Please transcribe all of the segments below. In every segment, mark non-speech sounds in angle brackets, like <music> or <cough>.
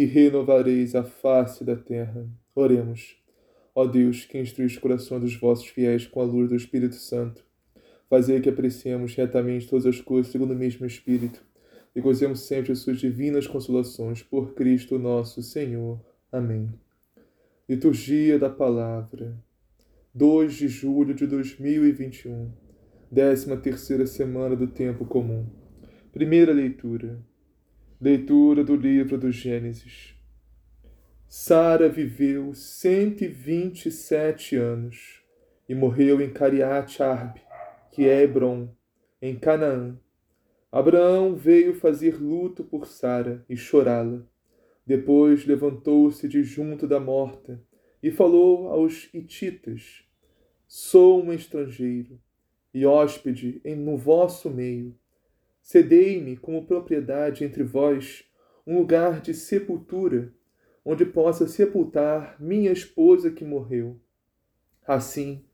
e renovareis a face da terra. Oremos. Ó Deus, que instrui os corações dos vossos fiéis com a luz do Espírito Santo, fazei que apreciemos retamente todas as coisas segundo o mesmo Espírito e gozemos sempre as suas divinas consolações por Cristo nosso Senhor. Amém. Liturgia da Palavra. 2 de julho de 2021, 13 terceira semana do tempo comum. Primeira leitura. Leitura do livro do Gênesis. Sara viveu 127 anos e morreu em Cariate Arbe, que é Hebron, em Canaã. Abraão veio fazer luto por Sara e chorá-la. Depois levantou-se de junto da morta e falou aos hititas: Sou um estrangeiro e hóspede no vosso meio Cedei-me como propriedade entre vós um lugar de sepultura, onde possa sepultar minha esposa que morreu. Assim,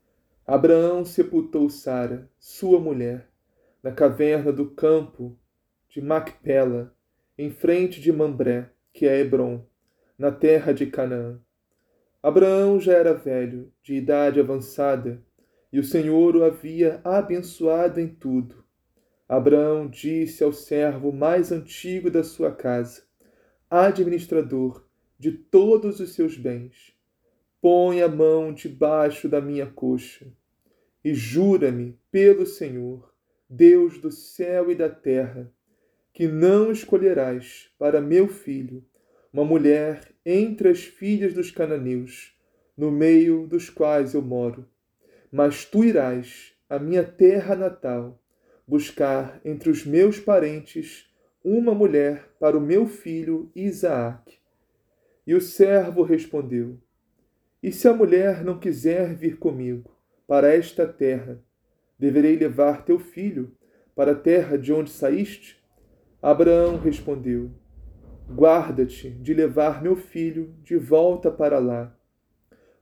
Abraão sepultou Sara, sua mulher, na caverna do campo de Macpela, em frente de Mambré, que é Hebron, na terra de Canaã. Abraão já era velho, de idade avançada, e o Senhor o havia abençoado em tudo Abraão disse ao servo mais antigo da sua casa, administrador de todos os seus bens: Põe a mão debaixo da minha coxa e jura-me pelo Senhor, Deus do céu e da terra, que não escolherás para meu filho uma mulher entre as filhas dos cananeus, no meio dos quais eu moro, mas tu irás à minha terra natal buscar entre os meus parentes uma mulher para o meu filho Isaque. E o servo respondeu: E se a mulher não quiser vir comigo para esta terra, deverei levar teu filho para a terra de onde saíste? Abraão respondeu: Guarda-te de levar meu filho de volta para lá.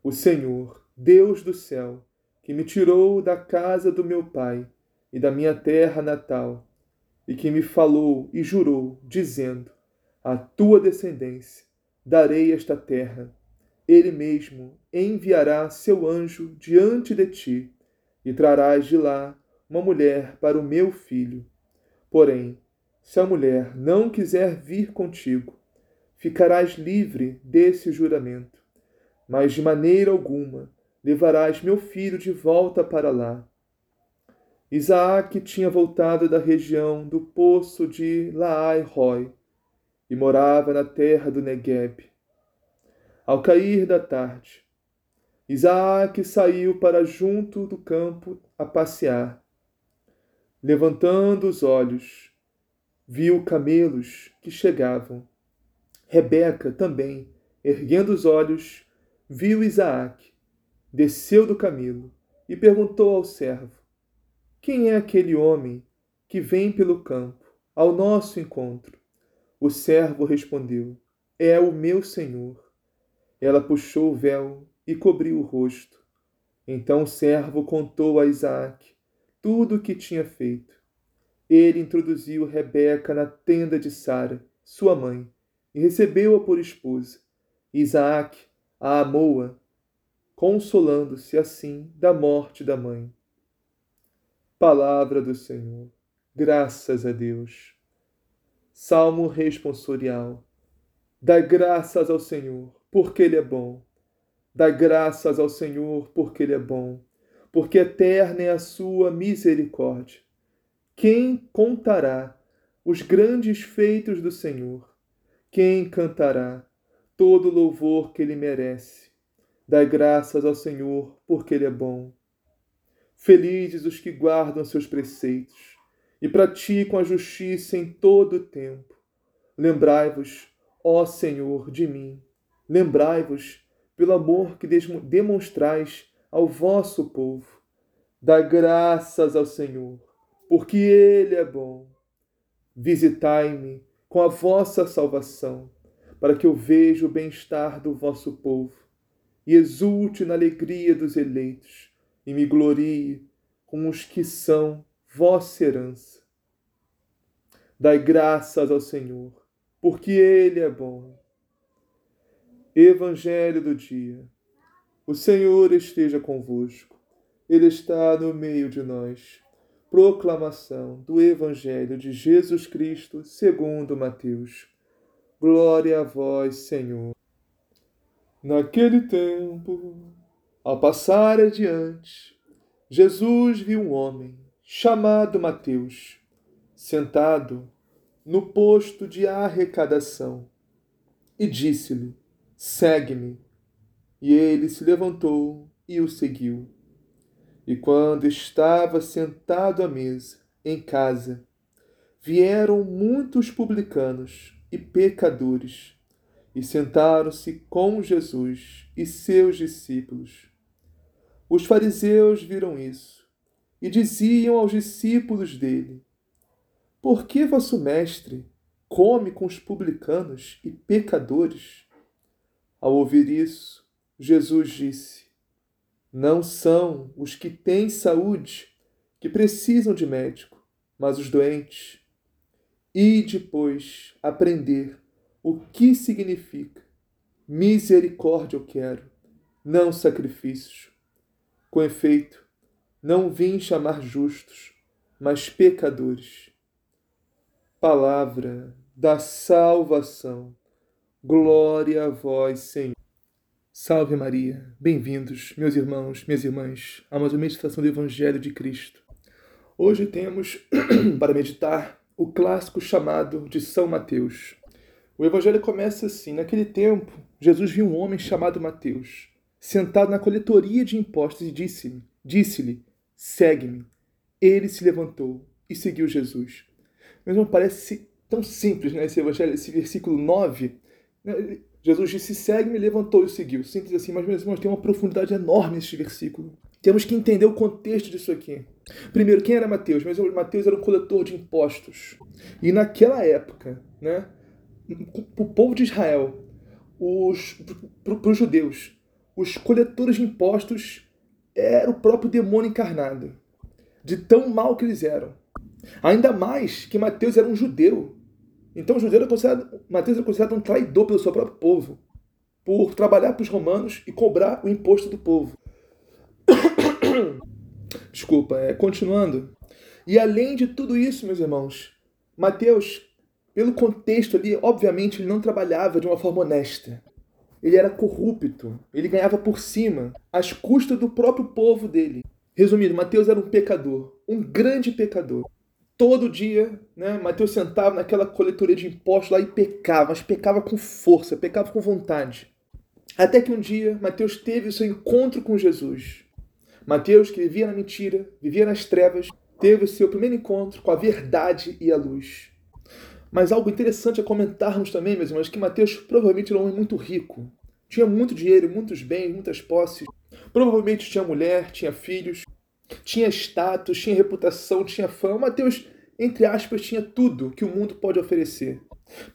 O Senhor, Deus do céu, que me tirou da casa do meu pai, e da minha terra natal, e que me falou e jurou, dizendo: A tua descendência darei esta terra. Ele mesmo enviará seu anjo diante de ti, e trarás de lá uma mulher para o meu filho. Porém, se a mulher não quiser vir contigo, ficarás livre desse juramento. Mas de maneira alguma levarás meu filho de volta para lá Isaac tinha voltado da região do poço de Laai-Roi e morava na terra do Negueb. Ao cair da tarde, Isaac saiu para junto do campo a passear. Levantando os olhos, viu camelos que chegavam. Rebeca também, erguendo os olhos, viu Isaac, desceu do camelo e perguntou ao servo: quem é aquele homem que vem pelo campo ao nosso encontro? O servo respondeu: É o meu senhor. Ela puxou o véu e cobriu o rosto. Então o servo contou a Isaac tudo o que tinha feito. Ele introduziu Rebeca na tenda de Sara, sua mãe, e recebeu-a por esposa. Isaac a amou-a, consolando-se assim da morte da mãe. Palavra do Senhor. Graças a Deus. Salmo responsorial. Dai graças ao Senhor, porque Ele é bom. Dai graças ao Senhor, porque Ele é bom, porque eterna é a sua misericórdia. Quem contará os grandes feitos do Senhor? Quem cantará todo o louvor que Ele merece? Dai graças ao Senhor, porque Ele é bom. Felizes os que guardam seus preceitos e praticam a justiça em todo o tempo. Lembrai-vos, ó Senhor, de mim. Lembrai-vos pelo amor que demonstrais ao vosso povo. Dá graças ao Senhor, porque Ele é bom. Visitai-me com a vossa salvação, para que eu veja o bem-estar do vosso povo e exulte na alegria dos eleitos e me glorie com os que são vossa herança. Dai graças ao Senhor, porque Ele é bom Evangelho do dia. O Senhor esteja convosco. Ele está no meio de nós. Proclamação do Evangelho de Jesus Cristo, segundo Mateus. Glória a vós, Senhor. Naquele tempo, ao passar adiante, Jesus viu um homem chamado Mateus, sentado no posto de arrecadação, e disse-lhe: Segue-me. E ele se levantou e o seguiu. E quando estava sentado à mesa, em casa, vieram muitos publicanos e pecadores e sentaram-se com Jesus e seus discípulos. Os fariseus viram isso e diziam aos discípulos dele: Por que vosso mestre come com os publicanos e pecadores? Ao ouvir isso, Jesus disse: Não são os que têm saúde que precisam de médico, mas os doentes. E depois aprender o que significa misericórdia eu quero, não sacrifícios. Com efeito, não vim chamar justos, mas pecadores. Palavra da salvação. Glória a vós, Senhor. Salve Maria, bem-vindos, meus irmãos, minhas irmãs, a mais uma meditação do Evangelho de Cristo. Hoje temos <clears throat> para meditar o clássico chamado de São Mateus. O Evangelho começa assim: Naquele tempo, Jesus viu um homem chamado Mateus, sentado na coletoria de impostos, disse-lhe: disse Segue-me. Ele se levantou e seguiu Jesus. Mas não parece tão simples, né? Esse Evangelho, esse versículo 9 Jesus disse: segue-me, levantou e seguiu. Simples assim, mas meus irmãos, tem uma profundidade enorme neste versículo. Temos que entender o contexto disso aqui. Primeiro, quem era Mateus? Mas Mateus era um coletor de impostos. E naquela época, né, o povo de Israel, para os judeus, os coletores de impostos era o próprio demônio encarnado. De tão mal que eles eram. Ainda mais que Mateus era um judeu. Então, Judeu era considerado, Mateus era considerado um traidor pelo seu próprio povo, por trabalhar para os romanos e cobrar o imposto do povo. <coughs> Desculpa, é, continuando. E além de tudo isso, meus irmãos, Mateus, pelo contexto ali, obviamente ele não trabalhava de uma forma honesta. Ele era corrupto, ele ganhava por cima, às custas do próprio povo dele. Resumindo, Mateus era um pecador, um grande pecador todo dia, né, Mateus sentava naquela coletoria de impostos lá e pecava, mas pecava com força, pecava com vontade. Até que um dia Mateus teve o seu encontro com Jesus. Mateus, que vivia na mentira, vivia nas trevas, teve o seu primeiro encontro com a verdade e a luz. Mas algo interessante a comentarmos também, meus irmãos, que Mateus provavelmente era um homem muito rico. Tinha muito dinheiro, muitos bens, muitas posses. Provavelmente tinha mulher, tinha filhos. Tinha status, tinha reputação, tinha fama. Mateus, entre aspas, tinha tudo que o mundo pode oferecer.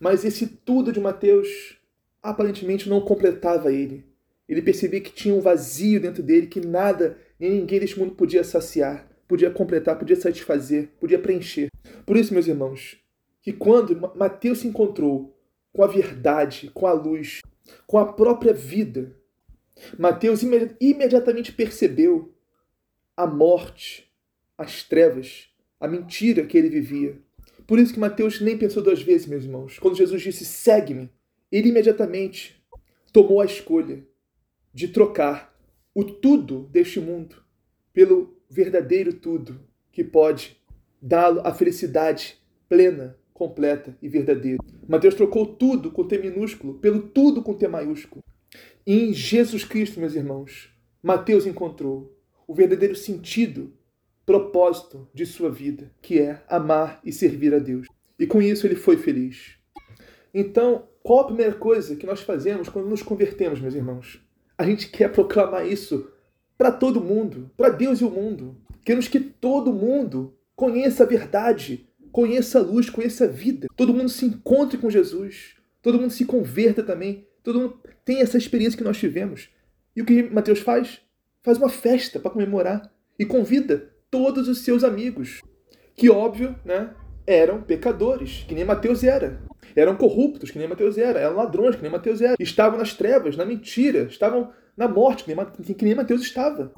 Mas esse tudo de Mateus aparentemente não completava ele. Ele percebia que tinha um vazio dentro dele que nada nem ninguém deste mundo podia saciar, podia completar, podia satisfazer, podia preencher. Por isso, meus irmãos, que quando Mateus se encontrou com a verdade, com a luz, com a própria vida, Mateus imediatamente percebeu a morte, as trevas, a mentira que ele vivia. Por isso que Mateus nem pensou duas vezes, meus irmãos. Quando Jesus disse, segue-me, ele imediatamente tomou a escolha de trocar o tudo deste mundo pelo verdadeiro tudo que pode dá-lo a felicidade plena, completa e verdadeira. Mateus trocou tudo com T minúsculo pelo tudo com T maiúsculo. E em Jesus Cristo, meus irmãos, Mateus encontrou o verdadeiro sentido, propósito de sua vida, que é amar e servir a Deus. E com isso ele foi feliz. Então, qual a primeira coisa que nós fazemos quando nos convertemos, meus irmãos? A gente quer proclamar isso para todo mundo, para Deus e o mundo. Queremos que todo mundo conheça a verdade, conheça a luz, conheça a vida. Todo mundo se encontre com Jesus, todo mundo se converta também, todo mundo tem essa experiência que nós tivemos. E o que Mateus faz? Faz uma festa para comemorar e convida todos os seus amigos, que óbvio, né, eram pecadores, que nem Mateus era. Eram corruptos, que nem Mateus era. Eram ladrões, que nem Mateus era. Estavam nas trevas, na mentira. Estavam na morte, que nem, que nem Mateus estava.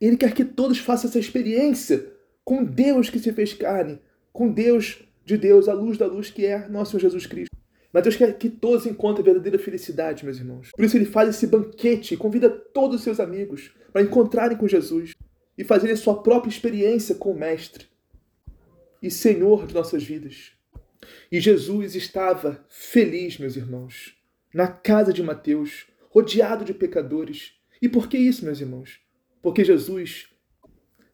Ele quer que todos façam essa experiência com Deus que se fez carne, com Deus de Deus, a luz da luz que é nosso Jesus Cristo. Mas Deus quer que todos encontrem a verdadeira felicidade, meus irmãos. Por isso ele faz esse banquete e convida todos os seus amigos para encontrarem com Jesus e fazerem a sua própria experiência com o Mestre e Senhor de nossas vidas. E Jesus estava feliz, meus irmãos, na casa de Mateus, rodeado de pecadores. E por que isso, meus irmãos? Porque Jesus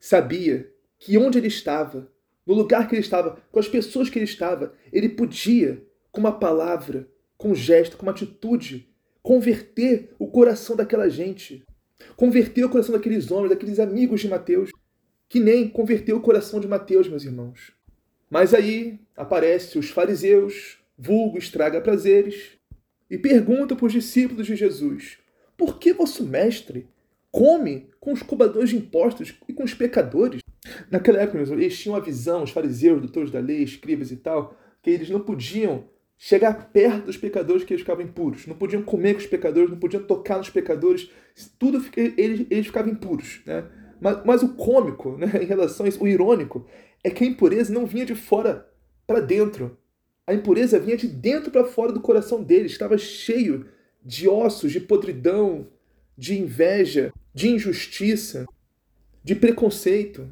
sabia que onde ele estava, no lugar que ele estava, com as pessoas que ele estava, ele podia, com uma palavra, com um gesto, com uma atitude, converter o coração daquela gente, converter o coração daqueles homens, daqueles amigos de Mateus, que nem converteu o coração de Mateus, meus irmãos. Mas aí aparecem os fariseus, vulgo estraga prazeres, e perguntam para os discípulos de Jesus: Por que vosso mestre come com os cobradores de impostos e com os pecadores? Naquela época, eles tinham a visão, os fariseus, doutores da lei, escribas e tal, que eles não podiam chegar perto dos pecadores que eles ficavam impuros, não podiam comer com os pecadores, não podiam tocar nos pecadores, tudo eles, eles ficavam impuros. Né? Mas, mas o cômico né, em relação a isso, o irônico, é que a impureza não vinha de fora para dentro. A impureza vinha de dentro para fora do coração deles, estava cheio de ossos, de podridão, de inveja, de injustiça, de preconceito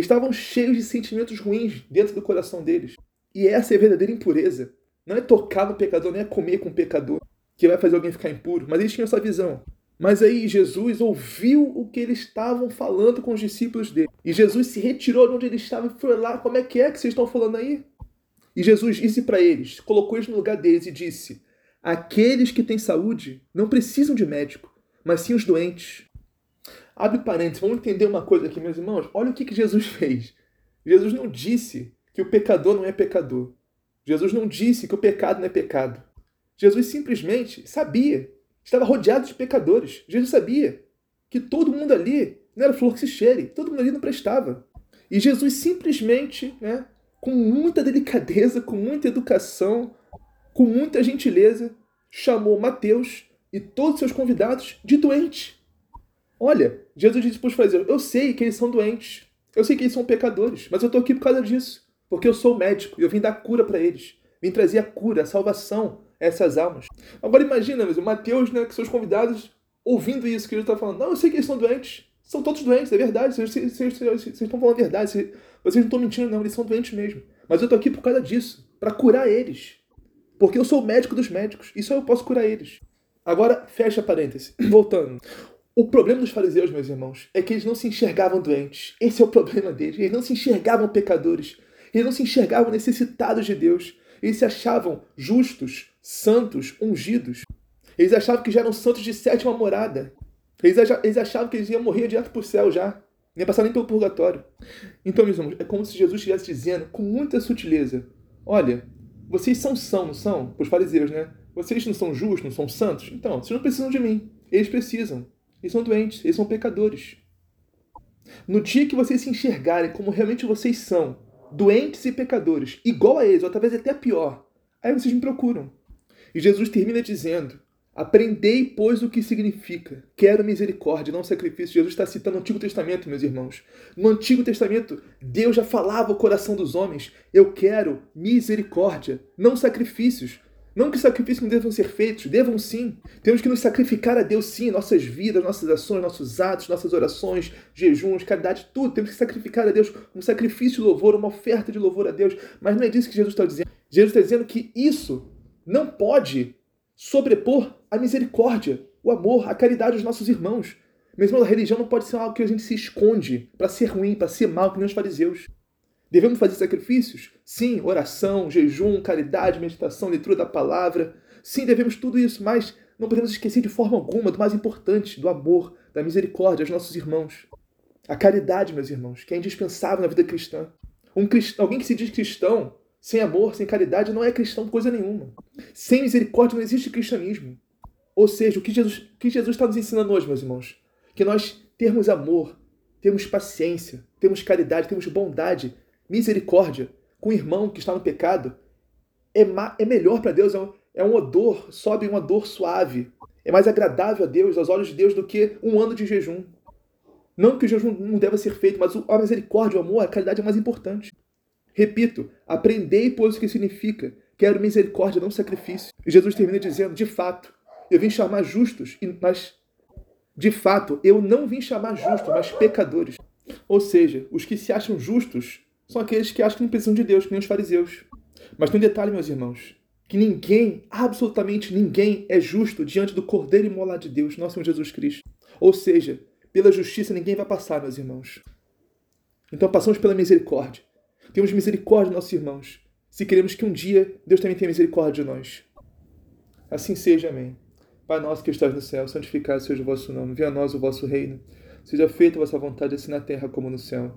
estavam cheios de sentimentos ruins dentro do coração deles. E essa é a verdadeira impureza. Não é tocar no pecador, não é comer com o pecador que vai fazer alguém ficar impuro. Mas eles tinham essa visão. Mas aí Jesus ouviu o que eles estavam falando com os discípulos dele. E Jesus se retirou de onde ele estava e foi lá: Como é que é que vocês estão falando aí? E Jesus disse para eles, colocou eles no lugar deles e disse: Aqueles que têm saúde não precisam de médico, mas sim os doentes. Abre parênteses, vamos entender uma coisa aqui, meus irmãos. Olha o que, que Jesus fez. Jesus não disse que o pecador não é pecador. Jesus não disse que o pecado não é pecado. Jesus simplesmente sabia, estava rodeado de pecadores. Jesus sabia que todo mundo ali não era flor que se cheire, todo mundo ali não prestava. E Jesus simplesmente, né, com muita delicadeza, com muita educação, com muita gentileza, chamou Mateus e todos os seus convidados de doentes. Olha, Jesus disse para os fariseus: Eu sei que eles são doentes, eu sei que eles são pecadores, mas eu estou aqui por causa disso, porque eu sou médico e eu vim dar cura para eles, vim trazer a cura, a salvação a essas almas. Agora imagina, o Mateus, né, que seus convidados, ouvindo isso que Jesus está falando: Não, eu sei que eles são doentes, são todos doentes, é verdade, vocês, vocês, estão falando a verdade, vocês, vocês não estão mentindo, não, eles são doentes mesmo, mas eu estou aqui por causa disso, para curar eles, porque eu sou o médico dos médicos e só eu posso curar eles. Agora, fecha parêntese, <clears throat> voltando. O problema dos fariseus, meus irmãos, é que eles não se enxergavam doentes. Esse é o problema deles. Eles não se enxergavam pecadores. Eles não se enxergavam necessitados de Deus. Eles se achavam justos, santos, ungidos. Eles achavam que já eram santos de sétima morada. Eles achavam que eles iam morrer direto para o céu já. Nem passar nem pelo purgatório. Então, meus irmãos, é como se Jesus estivesse dizendo com muita sutileza: Olha, vocês são são, não são? Para os fariseus, né? Vocês não são justos, não são santos? Então, vocês não precisam de mim. Eles precisam. Eles são doentes, eles são pecadores. No dia que vocês se enxergarem como realmente vocês são, doentes e pecadores, igual a eles, ou talvez até pior, aí vocês me procuram. E Jesus termina dizendo: Aprendei, pois, o que significa. Quero misericórdia, não sacrifício. Jesus está citando o Antigo Testamento, meus irmãos. No Antigo Testamento, Deus já falava o coração dos homens: Eu quero misericórdia, não sacrifícios. Não que sacrifícios não devam ser feitos, devam sim. Temos que nos sacrificar a Deus sim, nossas vidas, nossas ações, nossos atos, nossas orações, jejuns, caridade, tudo. Temos que sacrificar a Deus um sacrifício de louvor, uma oferta de louvor a Deus. Mas não é disso que Jesus está dizendo. Jesus está dizendo que isso não pode sobrepor a misericórdia, o amor, a caridade dos nossos irmãos. Mesmo a religião não pode ser algo que a gente se esconde para ser ruim, para ser mal, que nem os fariseus. Devemos fazer sacrifícios? Sim, oração, jejum, caridade, meditação, leitura da palavra. Sim, devemos tudo isso, mas não podemos esquecer de forma alguma do mais importante, do amor, da misericórdia aos nossos irmãos. A caridade, meus irmãos, que é indispensável na vida cristã. Um crist... Alguém que se diz cristão, sem amor, sem caridade, não é cristão coisa nenhuma. Sem misericórdia não existe cristianismo. Ou seja, o que Jesus, o que Jesus está nos ensinando hoje, meus irmãos? Que nós termos amor, temos paciência, temos caridade, temos bondade, misericórdia com o irmão que está no pecado é, é melhor para Deus, é um, é um odor, sobe um odor suave. É mais agradável a Deus, aos olhos de Deus, do que um ano de jejum. Não que o jejum não deva ser feito, mas a misericórdia, o amor, a caridade é mais importante. Repito, aprendei, pois, o que significa. Quero misericórdia, não sacrifício. E Jesus termina dizendo: de fato, eu vim chamar justos, mas de fato, eu não vim chamar justos, mas pecadores. Ou seja, os que se acham justos são aqueles que acham que não precisam de Deus, que nem os fariseus. Mas tem um detalhe, meus irmãos, que ninguém, absolutamente ninguém, é justo diante do Cordeiro imolado de Deus, nosso Senhor Jesus Cristo. Ou seja, pela justiça ninguém vai passar, meus irmãos. Então passamos pela misericórdia. Temos misericórdia dos nossos irmãos. Se queremos que um dia Deus também tenha misericórdia de nós. Assim seja, amém. Pai nosso que estás no céu, santificado seja o vosso nome. Venha a nós o vosso reino. Seja feita a vossa vontade, assim na terra como no céu.